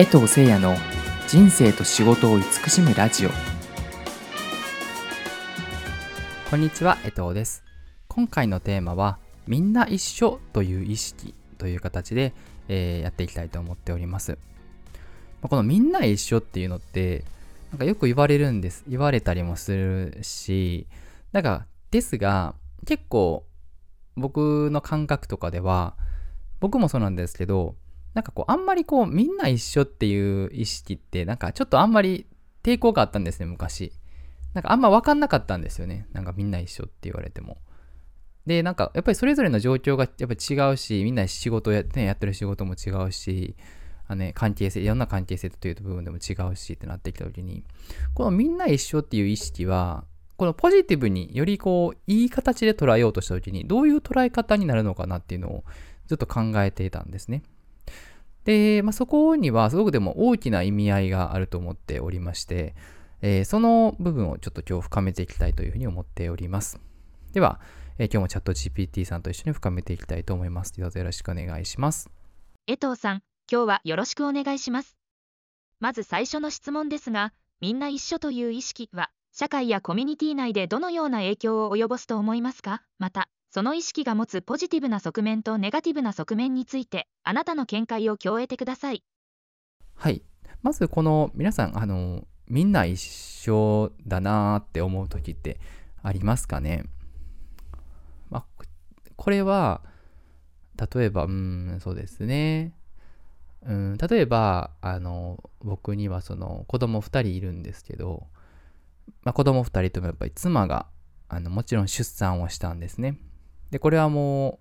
江藤誠也の人生と仕事を慈しむラジオ。こんにちは江藤です。今回のテーマはみんな一緒という意識という形で、えーやっていきたいと思っております。まこのみんな一緒っていうのってなんかよく言われるんです言われたりもするしなんかですが結構僕の感覚とかでは僕もそうなんですけどなんかこうあんまりこうみんな一緒っていう意識ってなんかちょっとあんまり抵抗があったんですね昔。なんかあんま分かんなかったんですよね。なんかみんな一緒って言われても。でなんかやっぱりそれぞれの状況がやっぱり違うしみんな仕事や,、ね、やってる仕事も違うしあね、関係性いろんな関係性という部分でも違うしってなってきた時にこのみんな一緒っていう意識はこのポジティブによりこういい形で捉えようとした時にどういう捉え方になるのかなっていうのをずっと考えていたんですね。で、まあ、そこにはすごくでも大きな意味合いがあると思っておりまして、えーその部分をちょっと今日深めていきたいというふうに思っております。では、えー今日もチャット GPT さんと一緒に深めていきたいと思います。どうぞよろしくお願いします。江藤さん、今日はよろしくお願いします。まず最初の質問ですが、みんな一緒という意識は、社会やコミュニティ内でどのような影響を及ぼすと思いますか？また、その意識が持つポジティブな側面とネガティブな側面について、あなたの見解を共有てください。はい。まずこの皆さん、あの、みんな一緒だなーって思う時ってありますかね？まあ、これは、例えば、うん、そうですね。うん、例えば、あの、僕にはその子供2人いるんですけど、まあ、子供2人ともやっぱり妻が、あの、もちろん出産をしたんですね。で、これはも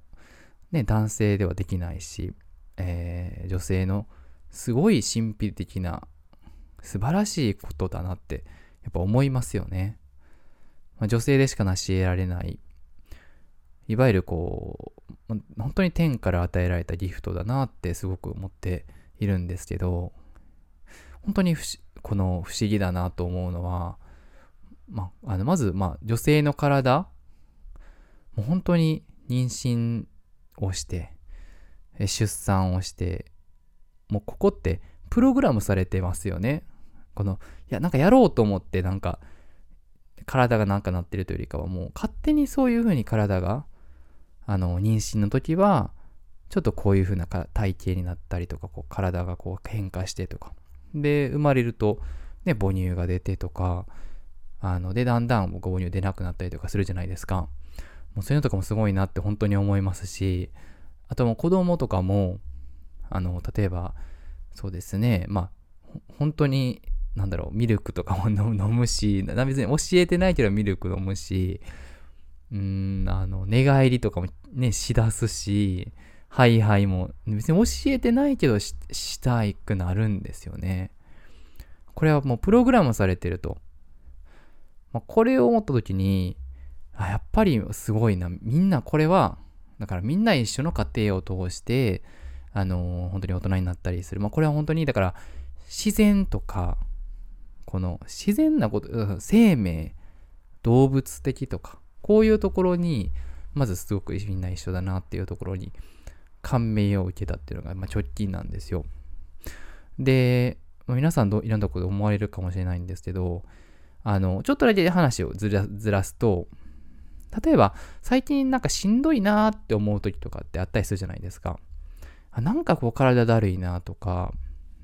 う、ね、男性ではできないし、えー女性のすごい神秘的な素晴らしいことだなってやっぱ思いますよね。まあ女性でしか成し得られないいわゆるこう本当に天から与えられたギフトだなってすごく思っているんですけど本当にこの不思議だなと思うのは、まあ、あのまず、まあ、女性の体もう本当に妊娠をして出産をしてもうここってプログラムされてますよね。このいやなんかやろうと思ってなんか体がなんかなってるというよりかはもう勝手にそういう風に体があの妊娠の時はちょっとこういう風な体型になったりとかこう体がこう変化してとか。で生まれるとね母乳が出てとかあのでだんだん母乳出なくなったりとかするじゃないですか。もうそういうのとかもすごいなって本当に思いますしあともう子供とかもあの例えばそうですねまあ本当になんだろうミルクとかも飲む し別に教えてないけどミルク飲むしうんあの寝返りとかもねしだすしハイハイも別に教えてないけどししたいくなるんですよね。これはもうプログラムされてると、まあ、これを思った時にあやっぱりすごいなみんなこれはだからみんな一緒の家庭を通してあのー本当に大人になったりする。まあ、これは本当に、だから、自然とか、この自然なこと、生命、動物的とか、こういうところに、まずすごくみんな一緒だなっていうところに感銘を受けたっていうのが、まあ、直近なんですよ。で、ま皆さんどいろんなころで思われるかもしれないんですけど、あの、ちょっとだけ話をずらずらすと、例えば、最近なんかしんどいなーって思う時とかってあったりするじゃないですか。あなんかこう体だるいなとか、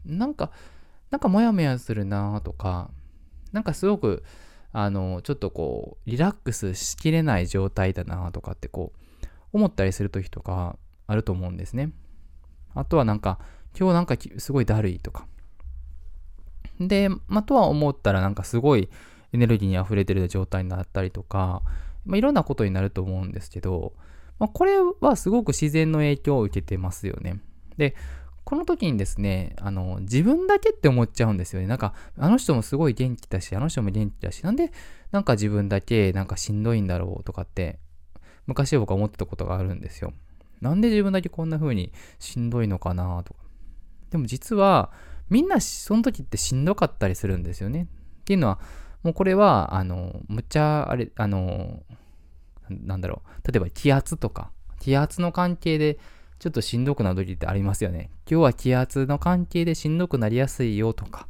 なんか、なんかモヤモヤするなとか、なんかすごく、あの、ちょっとこう、リラックスしきれない状態だなとかってこう、思ったりする時とかあると思うんですね。あとはなんか、今日なんかすごいだるいとか。で、まあ、とは思ったらなんかすごいエネルギーに溢れてる状態になったりとか、まあ、いろんなことになると思うんですけど、まあ、これはすごく自然の影響を受けてますよね。で、この時にですね、あの、自分だけって思っちゃうんですよね。なんか、あの人もすごい元気だし、あの人も元気だし、なんで、なんか自分だけなんかしんどいんだろうとかって、昔僕は思ってたことがあるんですよ。なんで自分だけこんな風にしんどいのかなとか。でも実は、みんなその時ってしんどかったりするんですよね。っていうのは、もうこれは、あの、むっちゃ、あれ、あの、なんだろう。例えば気圧とか、気圧の関係でちょっとしんどくなる時ってありますよね。今日は気圧の関係でしんどくなりやすいよとか、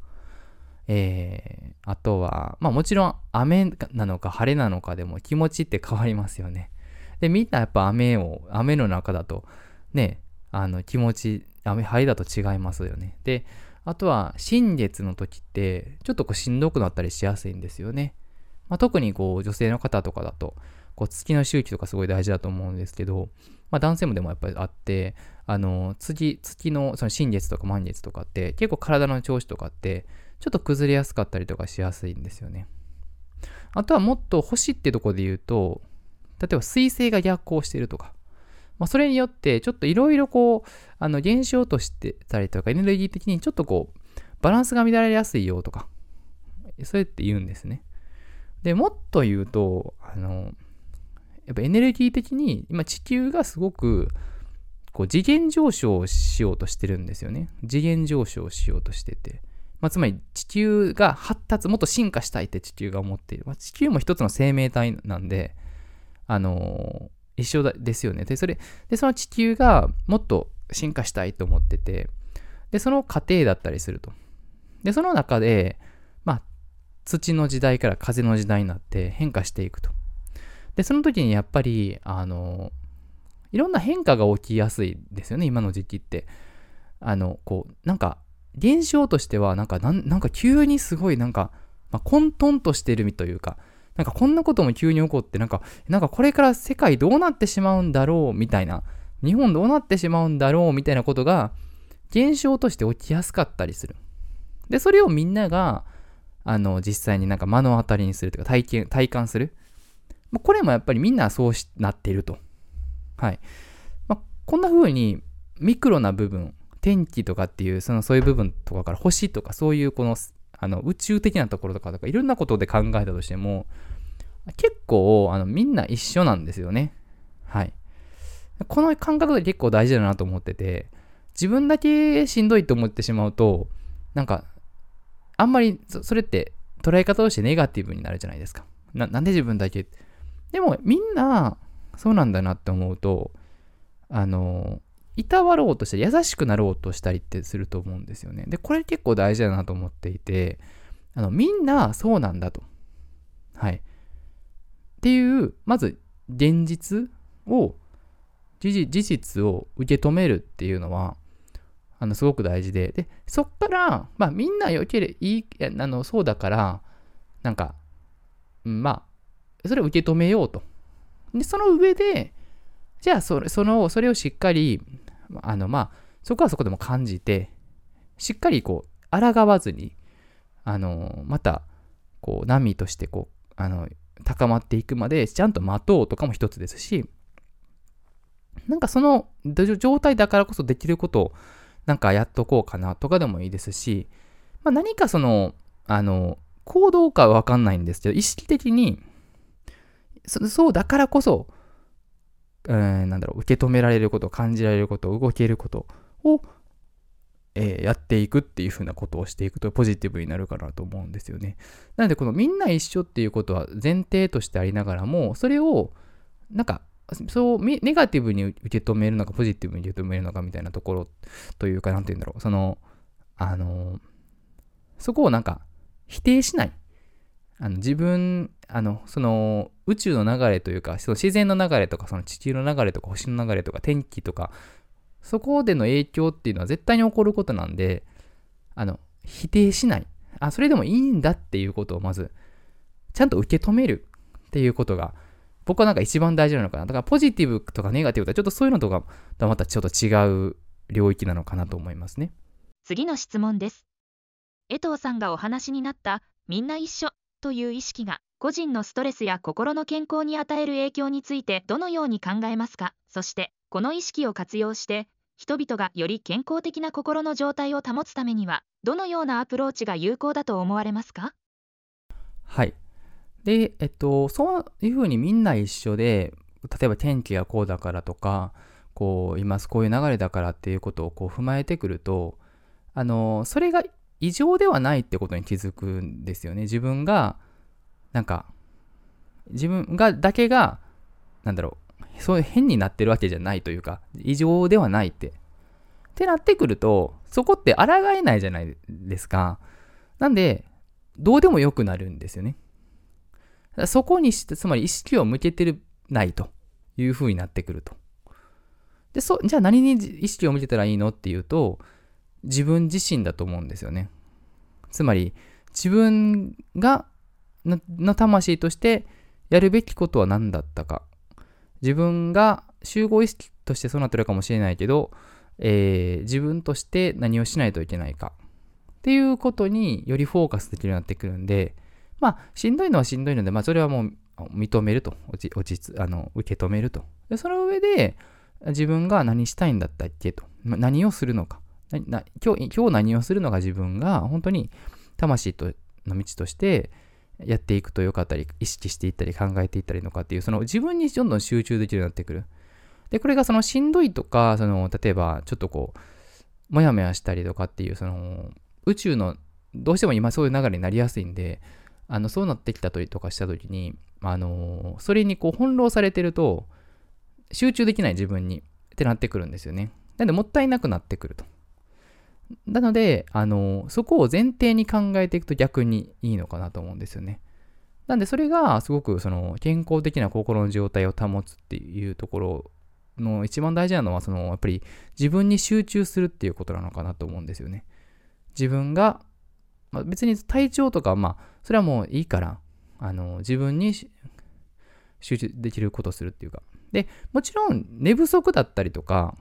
えー、あとは、まあもちろん雨なのか晴れなのかでも気持ちって変わりますよね。で、みんなやっぱ雨を、雨の中だと、ね、あの気持ち、雨、晴れだと違いますよね。で、あとは、新月の時って、ちょっとこうしんどくなったりしやすいんですよね。まあ、特にこう女性の方とかだと、月の周期とかすごい大事だと思うんですけど、まあ、男性もでもやっぱりあって、あの月、月のその新月とか満月とかって結構体の調子とかってちょっと崩れやすかったりとかしやすいんですよね。あとはもっと星ってとこで言うと、例えば水星が逆行してるとか、まあ、それによってちょっといろいろこう、あの現象としてたりとかエネルギー的にちょっとこう、バランスが乱れやすいよとか、そうやって言うんですね。で、もっと言うと、あの、やっぱエネルギー的に今地球がすごくこう次元上昇しようとしてるんですよね。次元上昇しようとしてて。まあ、つまり地球が発達、もっと進化したいって地球が思っている。まあ、地球も一つの生命体なんで、あのー、一緒ですよね。で、それ、で、その地球がもっと進化したいと思ってて、で、その過程だったりすると。で、その中で、まあ、土の時代から風の時代になって変化していくと。で、その時にやっぱり、あの、いろんな変化が起きやすいですよね、今の時期って。あの、こう、なんか、現象としては、なんか、なんか急にすごい、なんか、まあ、混沌としてるというか、なんかこんなことも急に起こって、なんか、なんかこれから世界どうなってしまうんだろうみたいな、日本どうなってしまうんだろうみたいなことが、現象として起きやすかったりする。で、それをみんなが、あの、実際になんか目の当たりにするというか体験、体感する。これもやっぱりみんなそうなっていると。はい。まあ、こんな風にミクロな部分、天気とかっていう、そのそういう部分とかから星とかそういうこの、あの宇宙的なところとかとかいろんなことで考えたとしても、結構あのみんな一緒なんですよね。はい。この感覚で結構大事だなと思ってて、自分だけしんどいと思ってしまうと、なんか、あんまりそれって捉え方としてネガティブになるじゃないですか。ななんで自分だけ？でもみんなそうなんだなって思うと、あの、いたわろうとして優しくなろうとしたりってすると思うんですよね。で、これ結構大事だなと思っていて、あの、みんなそうなんだと。はい。っていう、まず現実を、事実を受け止めるっていうのは、あの、すごく大事で、で、そっから、まあ、みんな良ければいい、あの、そうだから、なんか、まあ、それを受け止めようと。で、その上で、じゃあそれ、その、それをしっかり、あの、まあ、そこはそこでも感じて、しっかりこう、抗わずに、あの、また、こう、波としてこう、あの、高まっていくまで、ちゃんと待とうとかも一つですし、なんかその状態だからこそできることを、なんかやっとこうかなとかでもいいですし、まあ、何かその、あの、行動かはわかんないんですけど、意識的に、そうだからこそ、えー、なんだろう、受け止められること、感じられること、動けることを、えー、やっていくっていうふうなことをしていくとポジティブになるかなと思うんですよね。なので、このみんな一緒っていうことは前提としてありながらも、それを、なんか、そう、ネガティブに受け止めるのか、ポジティブに受け止めるのかみたいなところというか、なんて言うんだろう、その、あの、そこをなんか、否定しない。あの自分、あの、その宇宙の流れというか、その自然の流れとか、その地球の流れとか、星の流れとか、天気とか、そこでの影響っていうのは絶対に起こることなんで、あの、否定しない。あ、それでもいいんだっていうことをまず、ちゃんと受け止めるっていうことが、僕はなんか一番大事なのかな。だからポジティブとかネガティブとか、ちょっとそういうのとかとまたちょっと違う領域なのかなと思いますね。次の質問です。江藤さんがお話になったみんな一緒という意識が個人のストレスや心の健康に与える影響についてどのように考えますか？そしてこの意識を活用して人々がより健康的な心の状態を保つためにはどのようなアプローチが有効だと思われますか？はい。でえっとそういうふうにみんな一緒で例えば天気がこうだからとかこう今こういう流れだからっていうことをこう踏まえてくるとあのそれが異常ではないってことに気づくんですよね。自分が、なんか、自分が、だけが、なんだろう、そういう変になってるわけじゃないというか、異常ではないって。ってなってくると、そこって抗えないじゃないですか。なんで、どうでもよくなるんですよね。そこにして、つまり意識を向けてるないという風になってくると。で、そ、じゃあ何に意識を向けたらいいのっていうと、自分自身だと思うんですよね。つまり、自分が、の魂としてやるべきことは何だったか。自分が集合意識としてそうなってるかもしれないけど、えー、自分として何をしないといけないか。っていうことによりフォーカスできるようになってくるんで、まあ、しんどいのはしんどいので、まあ、それはもう認めると、落ち落ちあの受け止めると。でその上で、自分が何したいんだったっけと。ま何をするのか。な今日今日何をするのが自分が本当に魂との道としてやっていくとよかったり、意識していったり考えていったりのかっていう、その自分にどんどん集中できるようになってくる。で、これがそのしんどいとか、その、例えばちょっとこう、もやもやしたりとかっていう、その、宇宙の、どうしても今そういう流れになりやすいんで、あの、そうなってきたりとかした時に、あの、それにこう翻弄されてると、集中できない自分にってなってくるんですよね。なんでもったいなくなってくると。なので、あの、そこを前提に考えていくと逆にいいのかなと思うんですよね。なんでそれがすごくその健康的な心の状態を保つっていうところの一番大事なのはそのやっぱり自分に集中するっていうことなのかなと思うんですよね。自分が、まあ、別に体調とかまあそれはもういいからあの自分に集中できることするっていうかでもちろん寝不足だったりとか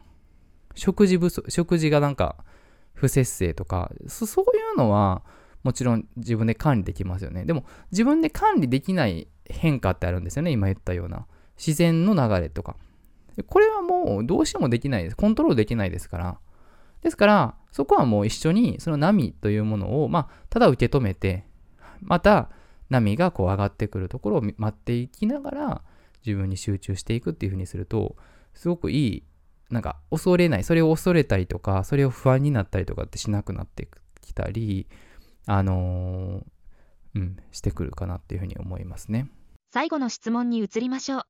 食事不足食事がなんか不節制とかそういうのはもちろん自分で管理できますよね。でも自分で管理できない変化ってあるんですよね今言ったような。自然の流れとか。これはもうどうしてもできないです。コントロールできないですから。ですからそこはもう一緒にその波というものをまあただ受け止めてまた波がこう上がってくるところを待っていきながら自分に集中していくっていうふうにするとすごくいいなんか恐れない、それを恐れたりとか、それを不安になったりとかってしなくなってきたり、あのー、うん、してくるかなっていうふうに思いますね。最後の質問に移りましょう。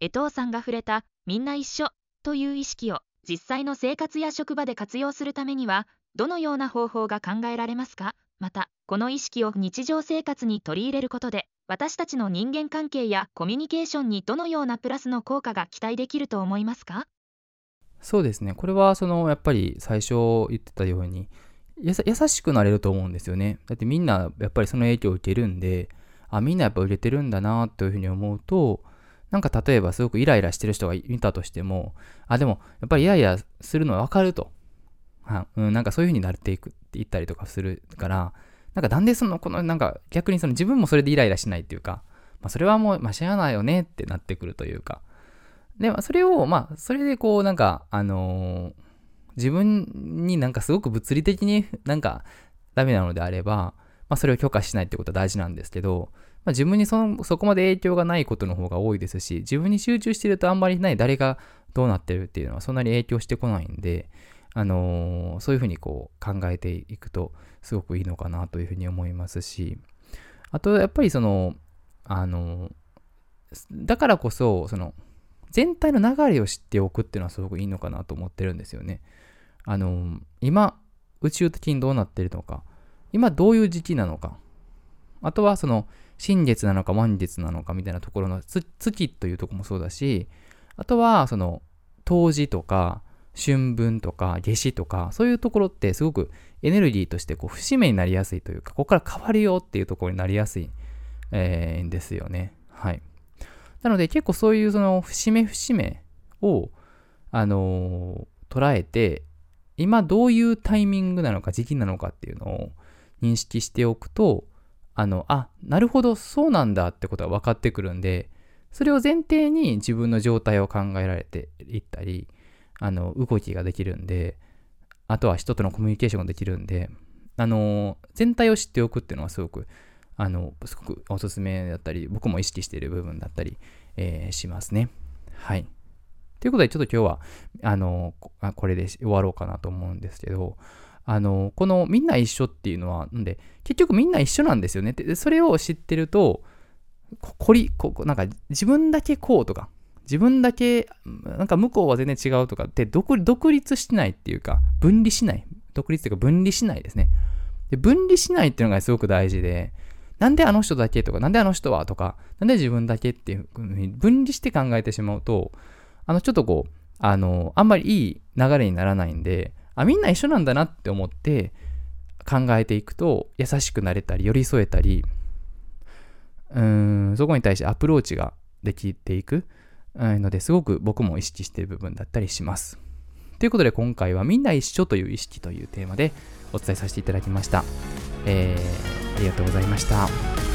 江藤さんが触れたみんな一緒という意識を実際の生活や職場で活用するためにはどのような方法が考えられますか？またこの意識を日常生活に取り入れることで私たちの人間関係やコミュニケーションにどのようなプラスの効果が期待できると思いますか？そうですね。これは、その、やっぱり最初言ってたように、優しくなれると思うんですよね。だってみんな、やっぱりその影響を受けるんで、あ、みんなやっぱ売れてるんだな、というふうに思うと、なんか例えばすごくイライラしてる人がいたとしても、あ、でも、やっぱりイライラするのはわかると。はうん、なんかそういうふうになっていくって言ったりとかするから、なんかなんでその、この、なんか逆にその自分もそれでイライラしないっていうか、まあそれはもう、まあしゃあないよねってなってくるというか、で、それを、まあ、それでこう、なんか、あのー、自分になんかすごく物理的になんかダメなのであれば、まあ、それを許可しないってことは大事なんですけど、まあ、自分にそのそこまで影響がないことの方が多いですし、自分に集中してるとあんまりない誰がどうなってるっていうのはそんなに影響してこないんで、あのー、そういうふうにこう考えていくとすごくいいのかなというふうに思いますし、あとやっぱりその、あのー、だからこそ、その、全体の流れを知っておくっていうのはすごくいいのかなと思ってるんですよね。あの、今、宇宙的にどうなってるのか、今どういう時期なのか、あとはその、新月なのか満月なのかみたいなところの月というとこもそうだし、あとはその、冬至とか、春分とか夏至とか、そういうところってすごくエネルギーとしてこう節目になりやすいというか、ここから変わるよっていうところになりやすい、えー、んですよね。はい。なので結構そういうその節目節目を、あのー、捉えて、今どういうタイミングなのか時期なのかっていうのを認識しておくと、あの、あ、なるほど、そうなんだってことが分かってくるんで、それを前提に自分の状態を考えられていったり、あの、動きができるんで、あとは人とのコミュニケーションができるんで、あの、全体を知っておくっていうのはすごくあの、すごくおすすめだったり、僕も意識している部分だったり、えー、しますね。はい。ということで、ちょっと今日は、あの、これで終わろうかなと思うんですけど、あの、このみんな一緒っていうのは、なんで、結局みんな一緒なんですよね。で、それを知ってると、こり、こなんか自分だけこうとか、自分だけ、なんか向こうは全然違うとかって独、独立してないっていうか、分離しない。独立っていうか分離しないですね。で分離しないっていうのがすごく大事で、なんであの人だけとか、なんであの人はとか、なんで自分だけっていうふうに分離して考えてしまうと、あの、ちょっとこう、あの、あんまりいい流れにならないんで、あ、みんな一緒なんだなって思って考えていくと、優しくなれたり、寄り添えたり、うーん、そこに対してアプローチができていくので、すごく僕も意識している部分だったりします。ということで今回はみんな一緒という意識というテーマでお伝えさせていただきました。えー、ありがとうございました。